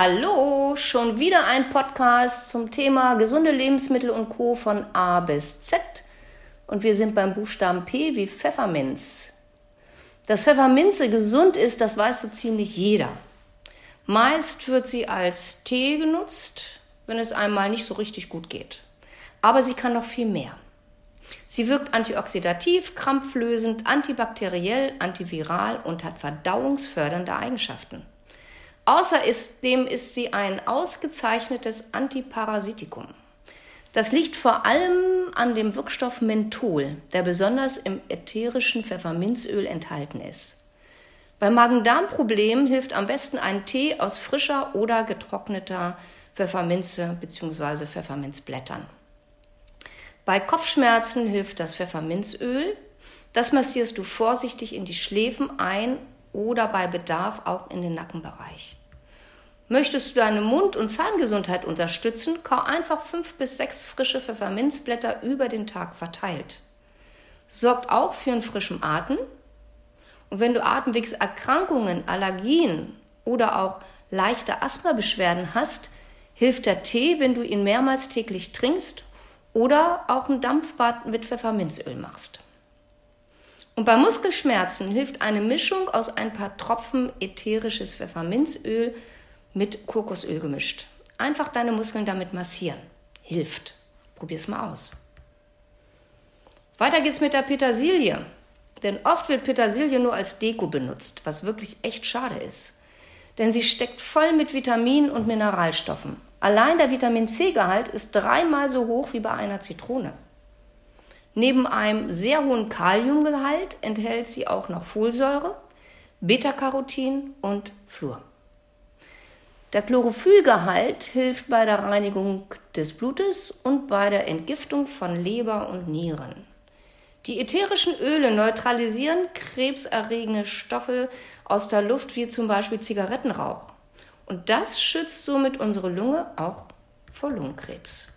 Hallo, schon wieder ein Podcast zum Thema gesunde Lebensmittel und Co. von A bis Z. Und wir sind beim Buchstaben P wie Pfefferminz. Dass Pfefferminze gesund ist, das weiß so ziemlich jeder. Meist wird sie als Tee genutzt, wenn es einmal nicht so richtig gut geht. Aber sie kann noch viel mehr. Sie wirkt antioxidativ, krampflösend, antibakteriell, antiviral und hat verdauungsfördernde Eigenschaften. Außerdem ist sie ein ausgezeichnetes Antiparasitikum. Das liegt vor allem an dem Wirkstoff Menthol, der besonders im ätherischen Pfefferminzöl enthalten ist. Bei Magen-Darm-Problemen hilft am besten ein Tee aus frischer oder getrockneter Pfefferminze bzw. Pfefferminzblättern. Bei Kopfschmerzen hilft das Pfefferminzöl. Das massierst du vorsichtig in die Schläfen ein oder bei Bedarf auch in den Nackenbereich. Möchtest du deine Mund- und Zahngesundheit unterstützen, kau einfach fünf bis sechs frische Pfefferminzblätter über den Tag verteilt. Sorgt auch für einen frischen Atem. Und wenn du Atemwegserkrankungen, Allergien oder auch leichte Asthmabeschwerden hast, hilft der Tee, wenn du ihn mehrmals täglich trinkst oder auch ein Dampfbad mit Pfefferminzöl machst. Und bei Muskelschmerzen hilft eine Mischung aus ein paar Tropfen ätherisches Pfefferminzöl mit Kokosöl gemischt. Einfach deine Muskeln damit massieren. Hilft. Probier's mal aus. Weiter geht's mit der Petersilie. Denn oft wird Petersilie nur als Deko benutzt, was wirklich echt schade ist. Denn sie steckt voll mit Vitaminen und Mineralstoffen. Allein der Vitamin C-Gehalt ist dreimal so hoch wie bei einer Zitrone. Neben einem sehr hohen Kaliumgehalt enthält sie auch noch Folsäure, Beta-Carotin und Fluor. Der Chlorophyllgehalt hilft bei der Reinigung des Blutes und bei der Entgiftung von Leber und Nieren. Die ätherischen Öle neutralisieren krebserregende Stoffe aus der Luft, wie zum Beispiel Zigarettenrauch. Und das schützt somit unsere Lunge auch vor Lungenkrebs.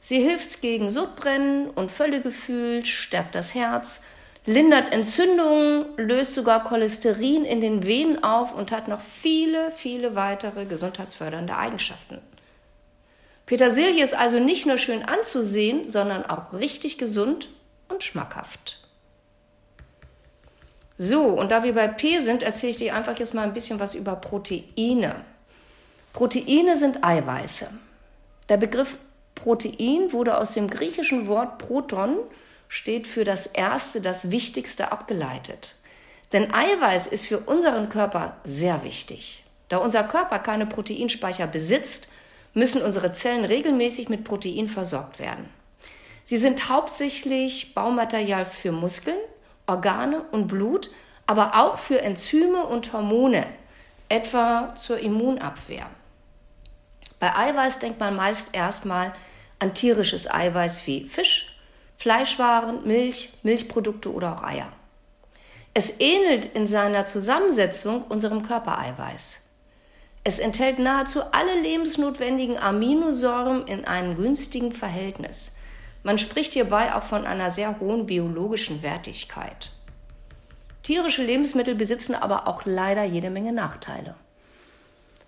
Sie hilft gegen Sodbrennen und Völlegefühl, stärkt das Herz, lindert Entzündungen, löst sogar Cholesterin in den Venen auf und hat noch viele, viele weitere gesundheitsfördernde Eigenschaften. Petersilie ist also nicht nur schön anzusehen, sondern auch richtig gesund und schmackhaft. So, und da wir bei P sind, erzähle ich dir einfach jetzt mal ein bisschen was über Proteine. Proteine sind Eiweiße. Der Begriff Protein wurde aus dem griechischen Wort Proton, steht für das Erste, das Wichtigste abgeleitet. Denn Eiweiß ist für unseren Körper sehr wichtig. Da unser Körper keine Proteinspeicher besitzt, müssen unsere Zellen regelmäßig mit Protein versorgt werden. Sie sind hauptsächlich Baumaterial für Muskeln, Organe und Blut, aber auch für Enzyme und Hormone, etwa zur Immunabwehr. Bei Eiweiß denkt man meist erstmal an tierisches Eiweiß wie Fisch, Fleischwaren, Milch, Milchprodukte oder auch Eier. Es ähnelt in seiner Zusammensetzung unserem Körpereiweiß. Es enthält nahezu alle lebensnotwendigen Aminosäuren in einem günstigen Verhältnis. Man spricht hierbei auch von einer sehr hohen biologischen Wertigkeit. Tierische Lebensmittel besitzen aber auch leider jede Menge Nachteile.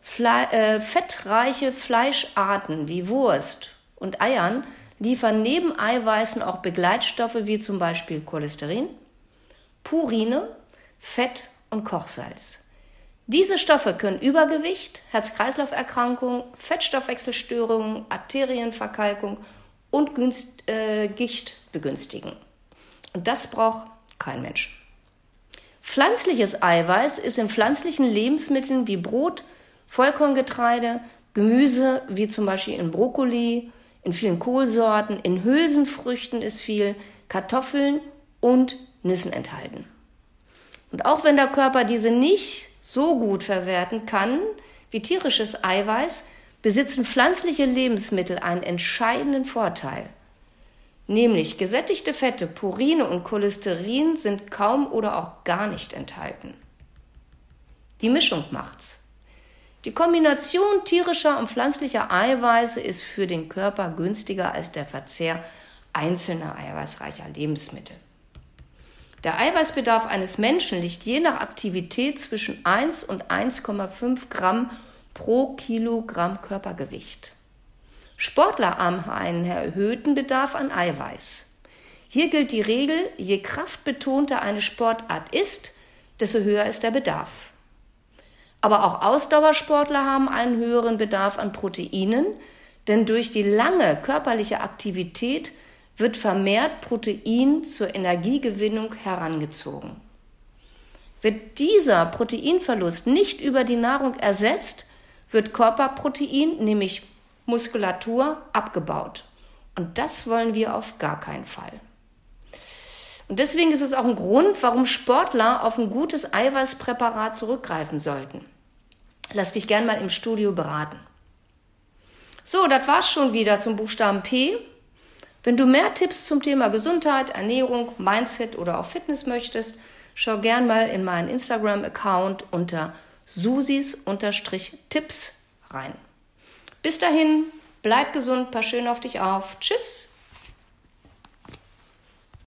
Fle äh, fettreiche Fleischarten wie Wurst und Eiern liefern neben Eiweißen auch Begleitstoffe wie zum Beispiel Cholesterin, Purine, Fett und Kochsalz. Diese Stoffe können Übergewicht, Herz-Kreislauf-Erkrankungen, Fettstoffwechselstörungen, Arterienverkalkung und Günst, äh, Gicht begünstigen. Und das braucht kein Mensch. Pflanzliches Eiweiß ist in pflanzlichen Lebensmitteln wie Brot, Vollkorngetreide, Gemüse wie zum Beispiel in Brokkoli, in vielen Kohlsorten, in Hülsenfrüchten ist viel, Kartoffeln und Nüssen enthalten. Und auch wenn der Körper diese nicht so gut verwerten kann wie tierisches Eiweiß, besitzen pflanzliche Lebensmittel einen entscheidenden Vorteil. Nämlich gesättigte Fette, Purine und Cholesterin sind kaum oder auch gar nicht enthalten. Die Mischung macht's. Die Kombination tierischer und pflanzlicher Eiweiße ist für den Körper günstiger als der Verzehr einzelner eiweißreicher Lebensmittel. Der Eiweißbedarf eines Menschen liegt je nach Aktivität zwischen 1 und 1,5 Gramm pro Kilogramm Körpergewicht. Sportler haben einen erhöhten Bedarf an Eiweiß. Hier gilt die Regel, je kraftbetonter eine Sportart ist, desto höher ist der Bedarf. Aber auch Ausdauersportler haben einen höheren Bedarf an Proteinen, denn durch die lange körperliche Aktivität wird vermehrt Protein zur Energiegewinnung herangezogen. Wird dieser Proteinverlust nicht über die Nahrung ersetzt, wird Körperprotein, nämlich Muskulatur, abgebaut. Und das wollen wir auf gar keinen Fall. Und deswegen ist es auch ein Grund, warum Sportler auf ein gutes Eiweißpräparat zurückgreifen sollten. Lass dich gern mal im Studio beraten. So, das war's schon wieder zum Buchstaben P. Wenn du mehr Tipps zum Thema Gesundheit, Ernährung, Mindset oder auch Fitness möchtest, schau gern mal in meinen Instagram-Account unter susis-tipps rein. Bis dahin, bleib gesund, pass schön auf dich auf. Tschüss!